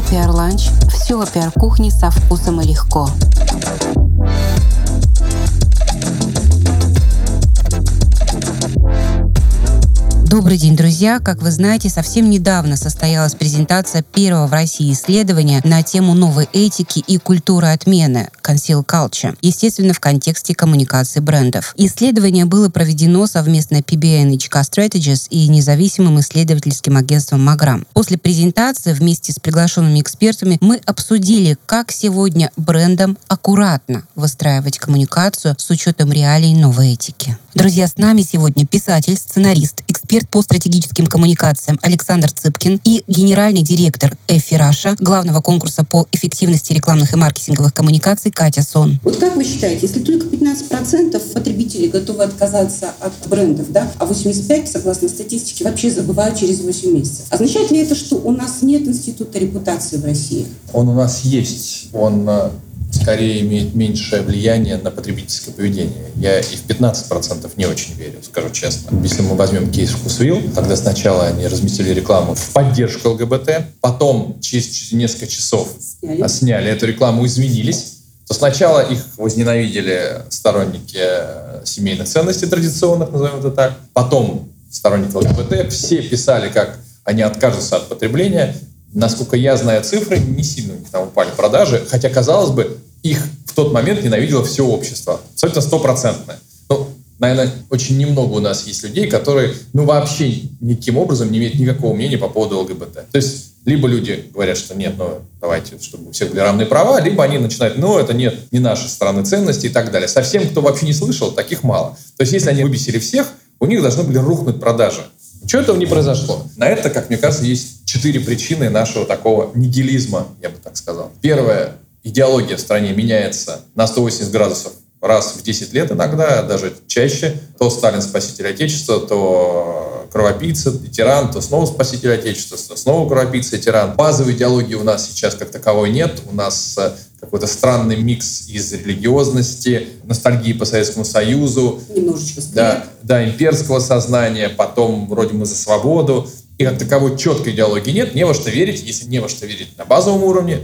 Это пиар-ланч. Все о пиар-кухне со вкусом и легко. Добрый день, друзья! Как вы знаете, совсем недавно состоялась презентация первого в России исследования на тему новой этики и культуры отмены Conceal Culture, естественно, в контексте коммуникации брендов. Исследование было проведено совместно PBN HK Strategies и независимым исследовательским агентством Маграм. После презентации вместе с приглашенными экспертами мы обсудили, как сегодня брендам аккуратно выстраивать коммуникацию с учетом реалий новой этики. Друзья, с нами сегодня писатель, сценарист, эксперт по стратегическим коммуникациям Александр Цыпкин и генеральный директор Effie Russia, главного конкурса по эффективности рекламных и маркетинговых коммуникаций Катя Сон. Вот как вы считаете, если только 15% потребителей готовы отказаться от брендов, да, а 85%, согласно статистике, вообще забывают через 8 месяцев, означает ли это, что у нас нет института репутации в России? Он у нас есть. Он э, скорее имеет меньшее влияние на потребительское поведение. Я и в 15% не очень верю, скажу честно. Если мы возьмем кейс Вкусвилл, тогда сначала они разместили рекламу в поддержку ЛГБТ, потом через несколько часов сняли, сняли эту рекламу, извинились, то сначала их возненавидели сторонники э, семейных ценностей традиционных, назовем это так, потом сторонники ЛГБТ, все писали, как они откажутся от потребления, Насколько я знаю цифры, не сильно у них там упали продажи, хотя, казалось бы, их в тот момент ненавидело все общество. Абсолютно стопроцентное. Ну, наверное, очень немного у нас есть людей, которые, ну, вообще никаким образом не имеют никакого мнения по поводу ЛГБТ. То есть, либо люди говорят, что нет, ну, давайте, чтобы у всех были равные права, либо они начинают, ну, это нет, не наши страны ценности и так далее. Совсем, кто вообще не слышал, таких мало. То есть, если они выбесили всех, у них должны были рухнуть продажи. Ничего этого не произошло. На это, как мне кажется, есть четыре причины нашего такого нигилизма, я бы так сказал. Первое. Идеология в стране меняется на 180 градусов раз в 10 лет иногда, даже чаще. То Сталин спаситель Отечества, то кровопийца и тиран, то снова спаситель Отечества, то снова кровопийца и тиран. Базовой идеологии у нас сейчас как таковой нет. У нас э, какой-то странный микс из религиозности, ностальгии по Советскому Союзу. Немножечко да, да, имперского сознания, потом вроде мы за свободу. И как таковой четкой идеологии нет, не во что верить. Если не во что верить на базовом уровне,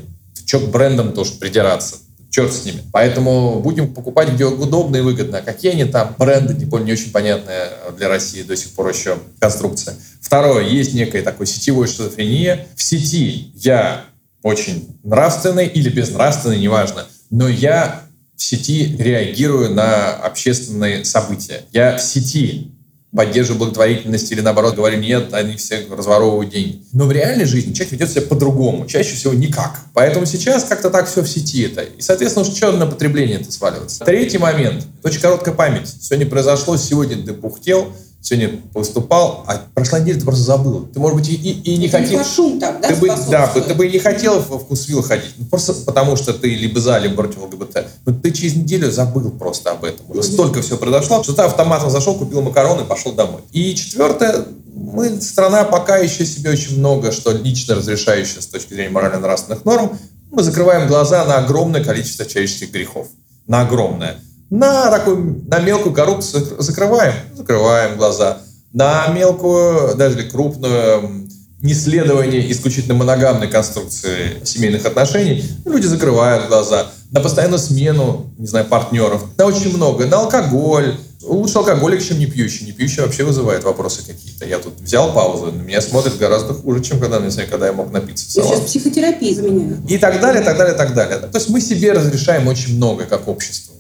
то что к брендам тоже придираться черт с ними. Поэтому будем покупать, где удобно и выгодно. Какие они там бренды, тем более не очень понятная для России до сих пор еще конструкция. Второе, есть некая такой сетевой шизофрения. В сети я очень нравственный или безнравственный, неважно, но я в сети реагирую на общественные события. Я в сети поддерживаю благотворительность или наоборот говорю, нет, они все разворовывают деньги. Но в реальной жизни человек ведет себя по-другому, чаще всего никак. Поэтому сейчас как-то так все в сети это. И, соответственно, что на потребление это сваливается. Третий момент. Очень короткая память. Сегодня произошло, сегодня ты бухтел, сегодня выступал, а прошла неделя, ты просто забыл. Ты, может быть, и, и, и не хотел... шум так, да, ты бы, да, ты бы и не хотел в вкусвилл ходить. Ну, просто потому, что ты либо за, либо против ЛГБТ. Но ты через неделю забыл просто об этом. Уже столько всего произошло, что ты автоматом зашел, купил макароны и пошел домой. И четвертое, мы страна пока еще себе очень много, что лично разрешающая с точки зрения морально-нравственных норм, мы закрываем глаза на огромное количество человеческих грехов. На огромное. На такую, на мелкую коррупцию закрываем, закрываем глаза. На мелкую, даже крупную неследование исключительно моногамной конструкции семейных отношений, люди закрывают глаза. На постоянную смену, не знаю, партнеров. На очень много. На алкоголь. Лучше алкоголик, чем не пьющий. Не пьющий вообще вызывает вопросы какие-то. Я тут взял паузу, на меня смотрят гораздо хуже, чем когда, не знаю, когда я мог напиться. Я сейчас психотерапии заменяю. И так далее, так далее, так далее. То есть мы себе разрешаем очень много как общество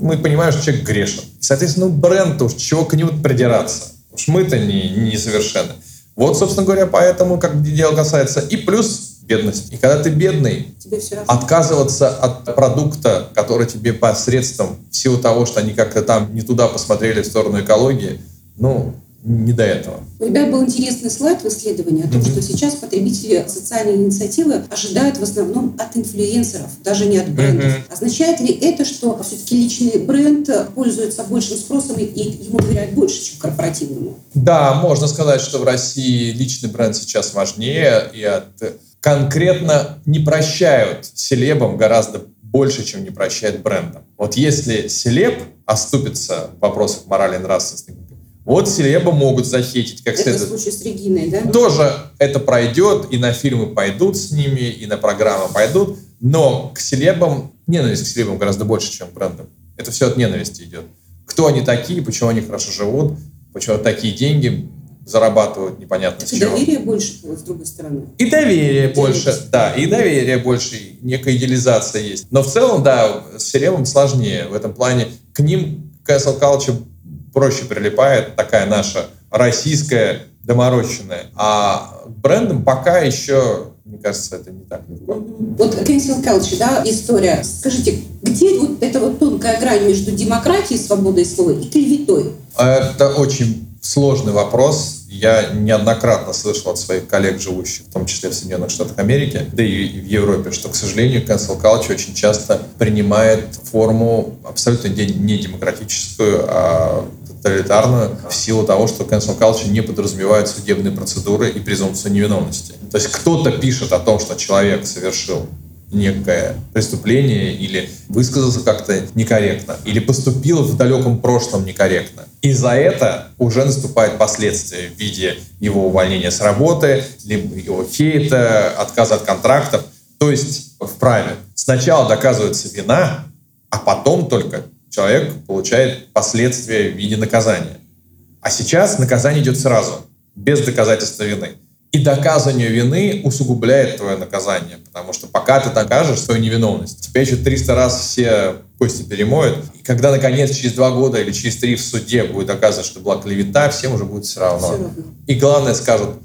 мы понимаем, что человек грешен. И, соответственно, ну, бренд уж чего к нему придираться. Уж мы-то не, не совершенны. Вот, собственно говоря, поэтому, как дело касается. И плюс бедность. И когда ты бедный, отказываться от продукта, который тебе посредством в силу того, что они как-то там не туда посмотрели в сторону экологии, ну, не до этого. У ребят был интересный слайд в исследовании о том, mm-hmm. что сейчас потребители социальной инициативы ожидают в основном от инфлюенсеров, даже не от брендов. Mm-hmm. Означает ли это, что все-таки личный бренд пользуется большим спросом и ему доверяют больше, чем корпоративному? Да, можно сказать, что в России личный бренд сейчас важнее и от конкретно не прощают селебам гораздо больше, чем не прощает брендам. Вот если селеб оступится в вопросах морали и нравственности, Вот селеба могут захейтить как Это следует. случай с Региной, да? Тоже это пройдет, и на фильмы пойдут с ними, и на программы пойдут, но к селебам, ненависть к селебам гораздо больше, чем к брендам. Это все от ненависти идет. Кто они такие, почему они хорошо живут, почему такие деньги зарабатывают непонятно И чего. доверие больше, с другой стороны. И доверие Делитесь. больше, да, и доверие больше, и некая идеализация есть. Но в целом, да, с сериалом сложнее. В этом плане к ним cancel culture проще прилипает, такая наша российская доморощенная. А к брендам пока еще, мне кажется, это не так легко. Вот cancel culture, да, история. Скажите, где вот эта вот тонкая грань между демократией, свободой слова и клеветой? Это очень сложный вопрос. Я неоднократно слышал от своих коллег, живущих в том числе в Соединенных Штатах Америки, да и в Европе, что, к сожалению, cancel culture очень часто принимает форму абсолютно не демократическую, а тоталитарную в силу того, что cancel culture не подразумевает судебные процедуры и презумпцию невиновности. То есть кто-то пишет о том, что человек совершил некое преступление или высказался как-то некорректно, или поступил в далеком прошлом некорректно. И за это уже наступают последствия в виде его увольнения с работы, либо его хейта, отказа от контрактов. То есть в праве сначала доказывается вина, а потом только человек получает последствия в виде наказания. А сейчас наказание идет сразу, без доказательства вины. И доказывание вины усугубляет твое наказание, потому что пока ты докажешь свою невиновность, тебя еще 300 раз все кости перемоют. И когда, наконец, через два года или через три в суде будет доказано, что была клевета, всем уже будет все равно. Все равно. И главное скажут,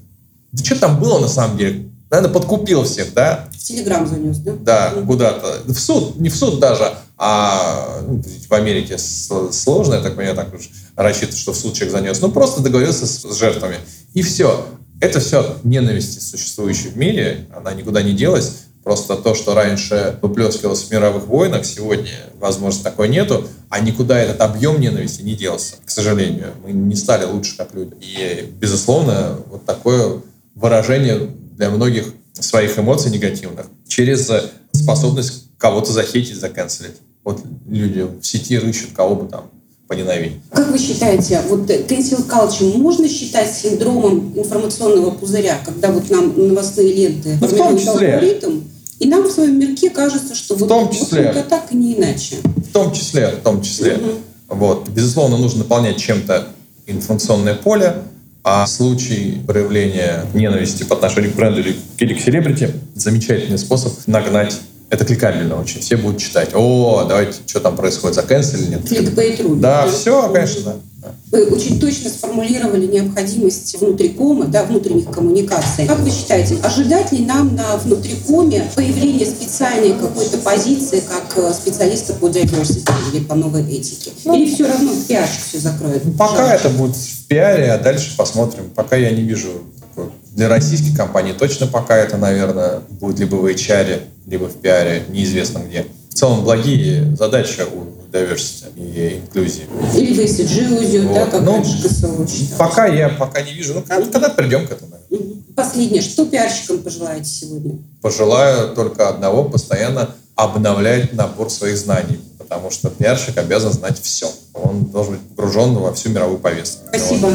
да что там было на самом деле? Наверное, подкупил всех, да? В Телеграм занес, да? Да, куда-то. В суд, не в суд даже, а ну, в Америке сложно, я так понимаю, так уж рассчитывать, что в суд человек занес. Ну, просто договорился с, с жертвами. И все. Это все от ненависти, существующей в мире. Она никуда не делась. Просто то, что раньше выплескивалось в мировых войнах, сегодня, возможно, такой нету, а никуда этот объем ненависти не делся, к сожалению. Мы не стали лучше как люди. И, безусловно, вот такое выражение для многих своих эмоций негативных через способность кого-то захейтить, заканцелить. Вот люди в сети рыщут, кого бы там поненавидеть. Как вы считаете, вот cancel culture можно считать синдромом информационного пузыря, когда вот нам новостные ленты Ну, в том числе. алгоритм, и нам в своем мирке кажется, что В вот, том вот числе. это так и не иначе. В том числе, в том числе. Мгм. Вот. Безусловно, нужно наполнять чем-то информационное поле, а случай проявления ненависти по отношению к бренду или, или к селебрити – замечательный способ нагнать. Это кликабельно очень. Все будут читать. О, давайте, что там происходит, заканцелили или нет. Кликбейт.ру. Да, все, конечно, да. да. Вы очень точно сформулировали необходимость внутрикома, да, внутренних коммуникаций. Как вы считаете, ожидать ли нам на внутрикоме появления специальной какой-то позиции как э, специалиста по diversity или по новой этике? Или все равно пиарщик все закроет? Ну, Пока Жалко. это будет в пиаре, а дальше посмотрим. Пока я не вижу Для российских компаний точно пока это, наверное, будет либо в HR, либо в пиаре, неизвестно где. В целом благие задачи у diversity и инклюзии. Или в ESG, да, Вот. как Ну, раньше КСО считалось. Пока я пока не вижу. Ну, когда- придем к этому, наверное. Последнее. Что пиарщикам пожелаете сегодня? Пожелаю только одного, постоянно обновлять набор своих знаний. Потому что пиарщик обязан знать все. Он должен быть погружен во всю мировую повестку. Спасибо.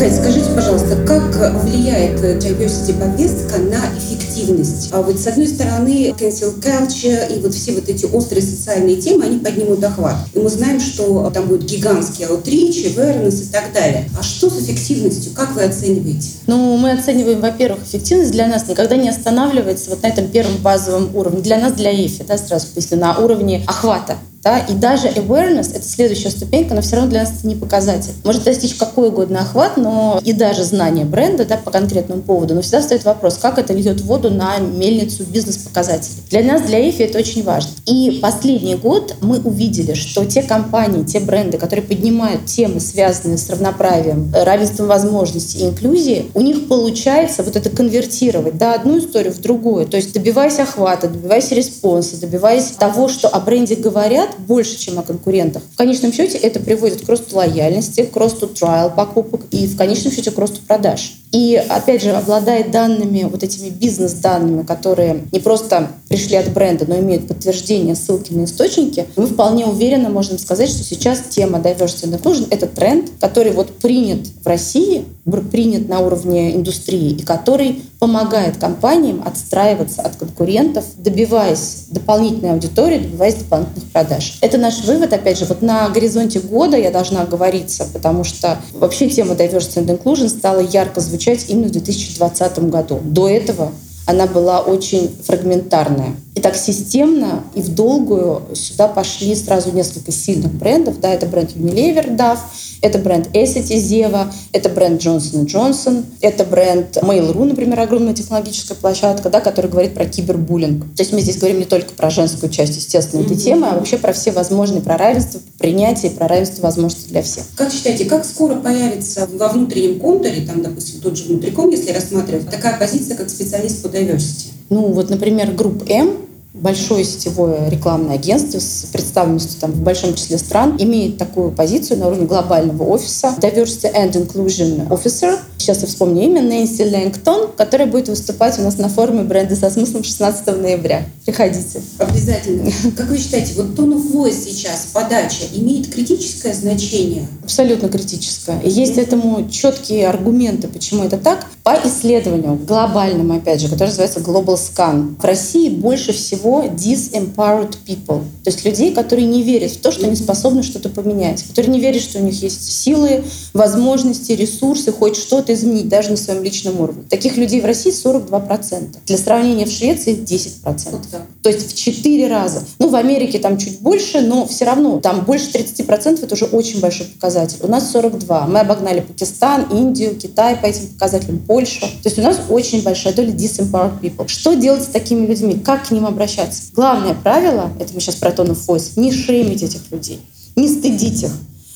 Кать, скажите, пожалуйста, как влияет э, diversity повестка на эффективность? А вот с одной стороны, cancel culture и вот все вот эти острые социальные темы, они поднимут охват. И мы знаем, что там будет гигантский outreach, awareness и так далее. А что с эффективностью? Как вы оцениваете? Ну, мы оцениваем, во-первых, эффективность для нас никогда не останавливается вот на этом первом базовом уровне. Для нас, для EFI, да, сразу если на уровне охвата. Да, и даже awareness — это следующая ступенька, но все равно для нас это не показатель. Может достичь какой угодно охват, но и даже знание бренда да, по конкретному поводу, но всегда стоит вопрос, как это льет воду на мельницу бизнес-показателей. Для нас, для Effie это очень важно. И последний год мы увидели, что те компании, те бренды, которые поднимают темы, связанные с равноправием, равенством возможностей и инклюзией, у них получается вот это конвертировать да, одну историю в другую. То есть добиваясь охвата, добиваясь response а, добиваясь того, что о бренде говорят больше, чем о конкурентах. В конечном счете это приводит к росту лояльности, к росту trial покупок и в конечном счете к росту продаж. И, опять же, обладая данными, вот этими бизнес-данными, которые не просто пришли от бренда, но имеют подтверждение, ссылки на источники, мы вполне уверенно можем сказать, что сейчас тема diversity and inclusion — это тренд, который вот принят в России, принят на уровне индустрии и который помогает компаниям отстраиваться от конкурентов, добиваясь дополнительной аудитории, добиваясь дополнительных продаж. Это наш вывод, опять же, вот на горизонте года я должна оговориться, потому что вообще тема diversity and inclusion стала ярко звучать именно в 2020 году. До этого она была очень фрагментарная. И так системно и в долгую сюда пошли сразу несколько сильных брендов. Да, это бренд Unilever, DAF, это бренд Essity, Zeva, это бренд Johnson Johnson, это бренд Mail.ru, например, огромная технологическая площадка, да, которая говорит про кибербуллинг. То есть мы здесь говорим не только про женскую часть, естественно, этой темы, а вообще про все возможные, про равенство, принятие, про равенство возможностей для всех. Как считаете, как скоро появится во внутреннем контуре, там, допустим, тот же внутриком, если рассматривать, такая позиция, как специалист по diversity? Ну, вот, например, групп М, большое сетевое рекламное агентство с представленностью там, в большом числе стран имеет такую позицию на уровне глобального офиса Diversity and Inclusion Officer. Сейчас я вспомню имя, Нэнси Лэнгтон, которая будет выступать у нас на форуме бренда со смыслом 16 ноября. Приходите. Обязательно. Как вы считаете, вот tone of voice сейчас, подача, имеет критическое значение? Абсолютно критическое. И есть этому четкие аргументы, почему это так. По исследованию глобальному, опять же, которое называется Global Scan, в России больше всего disempowered people. То есть людей, которые не верят в то, что они способны что-то поменять, которые не верят, что у них есть силы, возможности, ресурсы, хоть что-то изменить, даже на своем личном уровне. Таких людей в России 42%. Для сравнения в Швеции 10%. Вот То есть в 4 раза. Ну, в Америке там чуть больше, но все равно там больше 30% это уже очень большой показатель. У нас 42. Мы обогнали Пакистан, Индию, Китай по этим показателям Польша. То есть у нас очень большая доля disempowered people. Что делать с такими людьми? Как к ним обращаться? Главное правило, это мы сейчас про tone of не шеймить этих людей, не стыдить их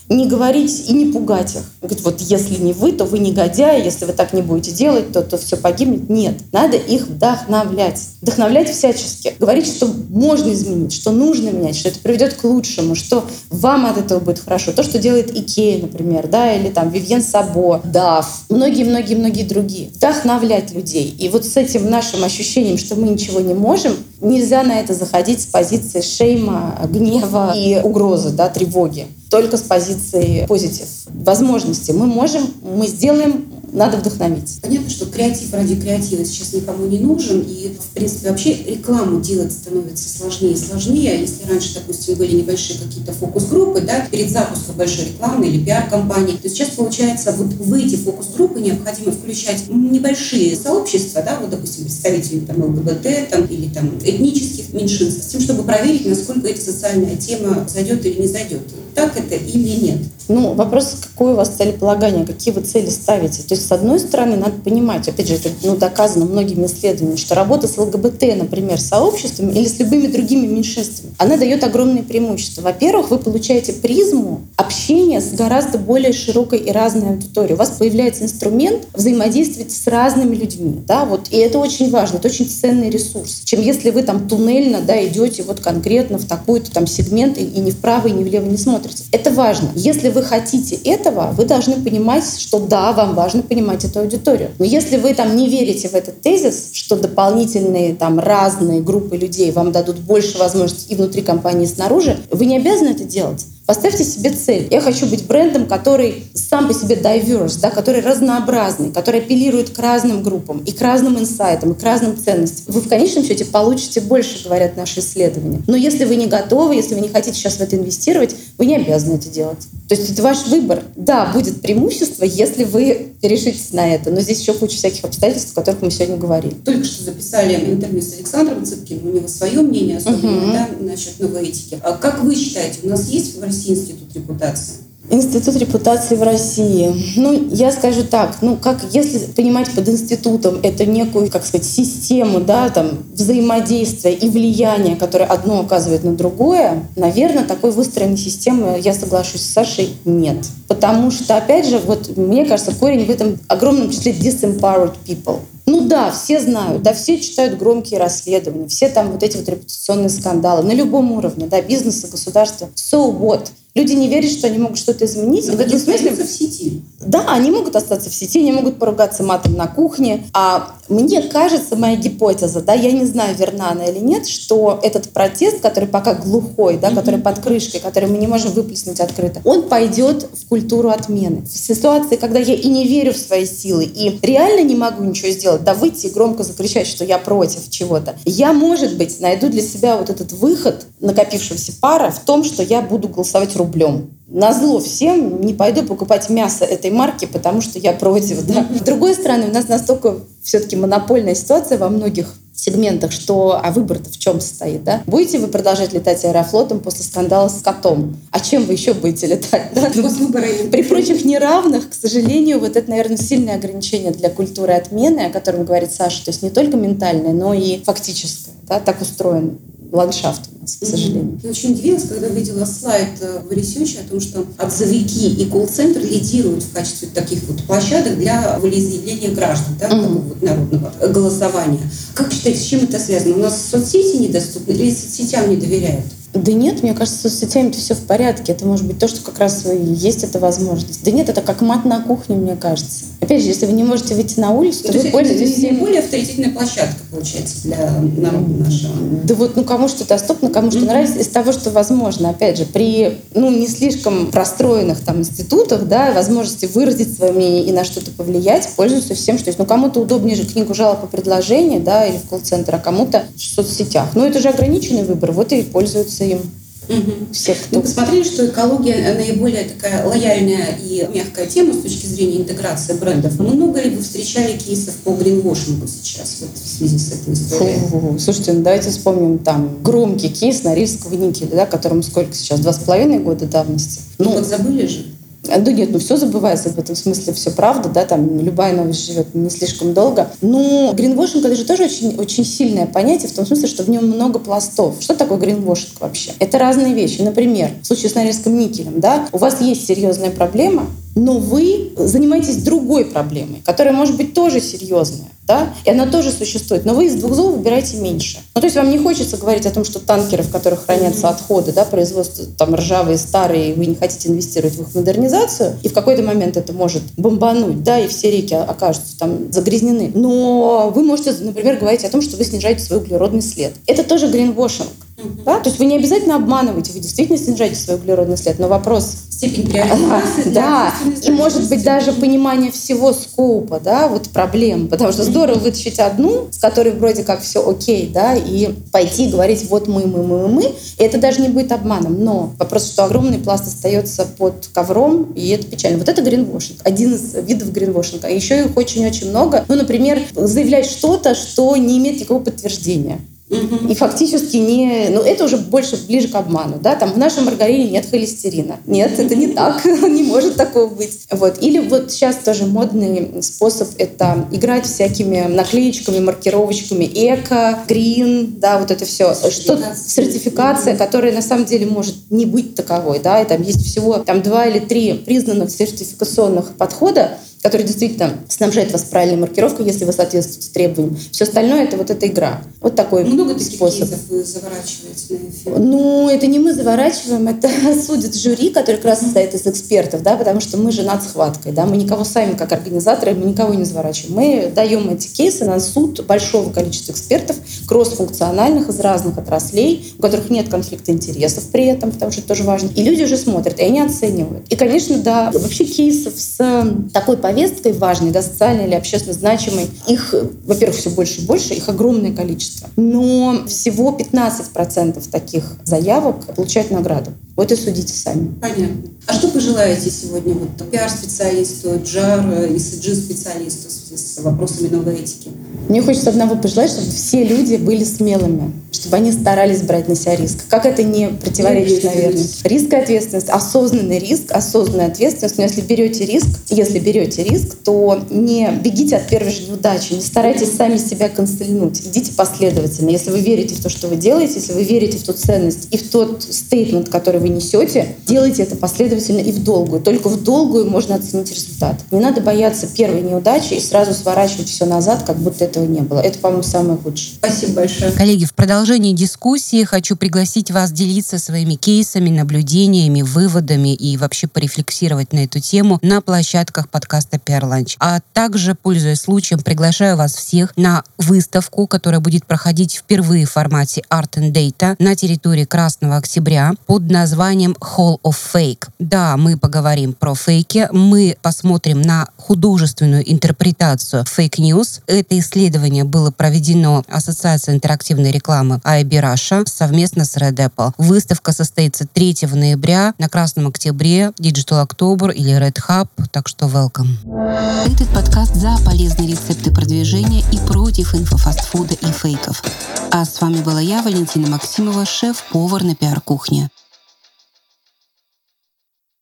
не говорить и не пугать их. Говорит, вот если не вы, то вы негодяи, если вы так не будете делать, то, то все погибнет. Нет, надо их вдохновлять. Вдохновлять всячески. Говорить, что можно изменить, что нужно менять, что это приведет к лучшему, что вам от этого будет хорошо. То, что делает Икея, например, да, или там Вивьен Сабо, Дав, многие-многие-многие другие. Вдохновлять людей. И вот с этим нашим ощущением, что мы ничего не можем, нельзя на это заходить с позиции шейма, гнева и угрозы, да, тревоги только с позиции позитив. Возможности мы можем, мы сделаем, надо вдохновить. Понятно, что креатив ради креатива сейчас никому не нужен, и, в принципе, вообще рекламу делать становится сложнее и сложнее. Если раньше, допустим, были небольшие какие-то фокус-группы, да, перед запуском большой рекламы или пиар-компании, то сейчас, получается, вот в эти фокус-группы необходимо включать небольшие сообщества, да, вот, допустим, представители там ЛГБТ там, или там этнических меньшинств, с тем, чтобы проверить, насколько эта социальная тема зайдет или не зайдет. Так это или нет? Ну, вопрос, какое у вас целеполагание, какие вы цели ставите. То есть, с одной стороны, надо понимать, опять же, это ну, доказано многими исследованиями, что работа с ЛГБТ, например, сообществами или с любыми другими меньшинствами, она дает огромные преимущества. Во-первых, вы получаете призму общения с гораздо более широкой и разной аудиторией. У вас появляется инструмент взаимодействовать с разными людьми. Да? Вот, и это очень важно, это очень ценный ресурс. Чем если вы там туннельно да, идете вот конкретно в такой-то там сегмент и, и ни вправо, и ни влево не смотрите. Это важно. Если вы хотите этого, вы должны понимать, что да, вам важно понимать эту аудиторию. Но если вы там не верите в этот тезис, что дополнительные там разные группы людей вам дадут больше возможностей и внутри компании, и снаружи, вы не обязаны это делать. Поставьте себе цель. Я хочу быть брендом, который сам по себе diverse, да, который разнообразный, который апеллирует к разным группам и к разным инсайтам, и к разным ценностям. Вы в конечном счете получите больше, говорят наши исследования. Но если вы не готовы, если вы не хотите сейчас в это инвестировать, вы не обязаны это делать. То есть это ваш выбор. Да, будет преимущество, если вы решитесь на это. Но здесь еще куча всяких обстоятельств, о которых мы сегодня говорили. Только что записали интервью с Александром Цыпкиным. У него свое мнение особенно uh-huh. да, насчет новой этики. А как вы считаете, у нас есть в России институт репутации? Институт репутации в России. Ну, я скажу так, ну, как, если понимать под институтом это некую, как сказать, систему, да, там, взаимодействия и влияния, которое одно оказывает на другое, наверное, такой выстроенной системы, я соглашусь с Сашей, нет. Потому что, опять же, вот мне кажется, корень в этом огромном числе disempowered people. Ну да, все знают, да, все читают громкие расследования, все там вот эти вот репутационные скандалы на любом уровне, да, бизнеса, государства. So what? Люди не верят, что они могут что-то изменить. Но в этом смысле в сети. Да, они могут остаться в сети, они могут поругаться матом на кухне. А мне кажется, моя гипотеза, да, я не знаю, верна она или нет, что этот протест, который пока глухой, да, который под крышкой, который мы не можем выплеснуть открыто, он пойдет в культуру отмены. В ситуации, когда я и не верю в свои силы, и реально не могу ничего сделать, да выйти и громко закричать, что я против чего-то, я, может быть, найду для себя вот этот выход накопившегося пара в том, что я буду голосовать рублем на зло всем не пойду покупать мясо этой марки, потому что я против. Да? С другой стороны, у нас настолько все-таки монопольная ситуация во многих сегментах, что а выбор-то в чем состоит, да? Будете вы продолжать летать аэрофлотом после скандала с котом? А чем вы еще будете летать? Да? Ну, при прочих неравных, к сожалению, вот это, наверное, сильное ограничение для культуры отмены, о котором говорит Саша, то есть не только ментальное, но и фактическое, да, так устроен ландшафт у нас, к сожалению. Я очень удивилась, когда увидела слайд э, в research е о том, что отзовики и колл-центр лидируют в качестве таких вот площадок для волеизъявления граждан, да, mm-hmm. вот народного голосования. Как считаете, с чем это связано? У нас соцсети недоступны или соцсетям не доверяют? Да нет, мне кажется, с соцсетями все в порядке. Это может быть то, что как раз есть эта возможность. Да нет, это как мат на кухне, мне кажется. Опять же, если вы не можете выйти на улицу, то, то вы пользуетесь... Это всем... более авторитетная площадка, получается, для народа нашего. Да вот, ну, кому что доступно, кому что mm-hmm. нравится, из того, что возможно. Опять же, при, ну, не слишком простроенных там институтах, да, возможности выразить свое мнение и на что-то повлиять, пользуются всем, что есть. Ну, кому-то удобнее же книгу жалоб и предложений, да, или в колл-центр, а кому-то в соцсетях. Но это же ограниченный выбор, вот и пользуются им. Угу. Все, кто... Мы посмотрели, что экология наиболее такая лояльная и мягкая тема с точки зрения интеграции брендов. Много ли вы встречали кейсов по гринвошингу сейчас вот, в связи с этой историей? Фу, слушайте, ну давайте вспомним там громкий кейс Норильского никеля, да, которому сколько сейчас, два с половиной года давности. Ну, ну забыли же. А, да нет, ну все забывается в этом смысле, все правда, да, там любая новость живет не слишком долго. Но гринвошинг это же тоже очень, очень сильное понятие в том смысле, что в нем много пластов. Что такое гринвошинг вообще? Это разные вещи. Например, в случае с Норильским никелем, да, у вас есть серьезная проблема, но вы занимаетесь другой проблемой, которая может быть тоже серьезная, да, и она тоже существует, но вы из двух зол выбираете меньше. Ну, то есть вам не хочется говорить о том, что танкеры, в которых хранятся отходы, да, производство там ржавые, старые, вы не хотите инвестировать в их модернизацию, и в какой-то момент это может бомбануть, да, и все реки окажутся там загрязнены. Но вы можете, например, говорить о том, что вы снижаете свой углеродный след. Это тоже гринвошинг. Да? То есть вы не обязательно обманываете, вы действительно снижаете свой углеродный след, но вопрос... Степень приоритетности. Да, и может быть даже понимание всего скопа, да, вот проблем, потому что здорово вытащить одну, с которой вроде как все окей, да, и пойти говорить вот мы, мы, мы, мы, и это даже не будет обманом, но вопрос, что огромный пласт остается под ковром, и это печально. Вот это гринвошинг, один из видов гринвошинга. Еще их очень-очень много. Ну, например, заявлять что-то, что не имеет никакого подтверждения. И фактически не... Ну, это уже больше ближе к обману, да? Там в нашем маргарине нет холестерина. Нет, это не так. не может такого быть. Вот. Или вот сейчас тоже модный способ — это играть всякими наклеечками, маркировочками эко, грин, да, вот это все. Что сертификация, которая на самом деле может не быть таковой, да, и там есть всего там два или три признанных сертификационных подхода, который действительно снабжает вас правильной маркировкой, если вы соответствуете требованиям. Все остальное — это вот эта игра. Вот такой Много таких способ. кейсов вы заворачиваете на эфир? Ну, это не мы заворачиваем, это судит жюри, который как раз состоит из экспертов, да, потому что мы же над схваткой, да, мы никого сами, как организаторы, мы никого не заворачиваем. Мы даем эти кейсы на суд большого количества экспертов, кросс-функциональных из разных отраслей, у которых нет конфликта интересов при этом, потому что это тоже важно. И люди уже смотрят, и они оценивают. И, конечно, да, вообще кейсов с такой повесткой повесткой важной, да, социальной или общественно значимой, их, во-первых, все больше и больше, их огромное количество. Но всего 15% таких заявок получают награду. Вот и судите сами. Понятно. А что пожелаете сегодня вот пиар-специалисту, джар, ESG-специалисту с вопросами новой этики? Мне хочется одного пожелать, чтобы все люди были смелыми, чтобы они старались брать на себя риск. Как это не противоречит, наверное? Риск и ответственность. Осознанный риск, осознанная ответственность. Но если берете риск, если берете риск, то не бегите от первой же неудачи, не старайтесь сами себя констельнуть. Идите последовательно. Если вы верите в то, что вы делаете, если вы верите в ту ценность и в тот стейтмент, который вы несете, делайте это последовательно и в долгую. Только в долгую можно оценить результат. Не надо бояться первой неудачи и сразу сворачивать все назад, как будто это этого не было. Это, по-моему, самое худшее. Спасибо большое. Коллеги, в продолжении дискуссии хочу пригласить вас делиться своими кейсами, наблюдениями, выводами и вообще порефлексировать на эту тему на площадках подкаста PR Lunch. А также, пользуясь случаем, приглашаю вас всех на выставку, которая будет проходить впервые в формате Art and Data на территории Красного Октября под названием Hall of Fake. Да, мы поговорим про фейки, мы посмотрим на художественную интерпретацию фейк news. Это исследование было проведено Ассоциацией интерактивной рекламы IB Russia совместно с Red Apple. Выставка состоится 3 ноября на Красном Октябре, Digital October или Red Hub, так что welcome. Этот подкаст за полезные рецепты продвижения и против инфофастфуда и фейков. А с вами была я, Валентина Максимова, шеф-повар на пиар-кухне.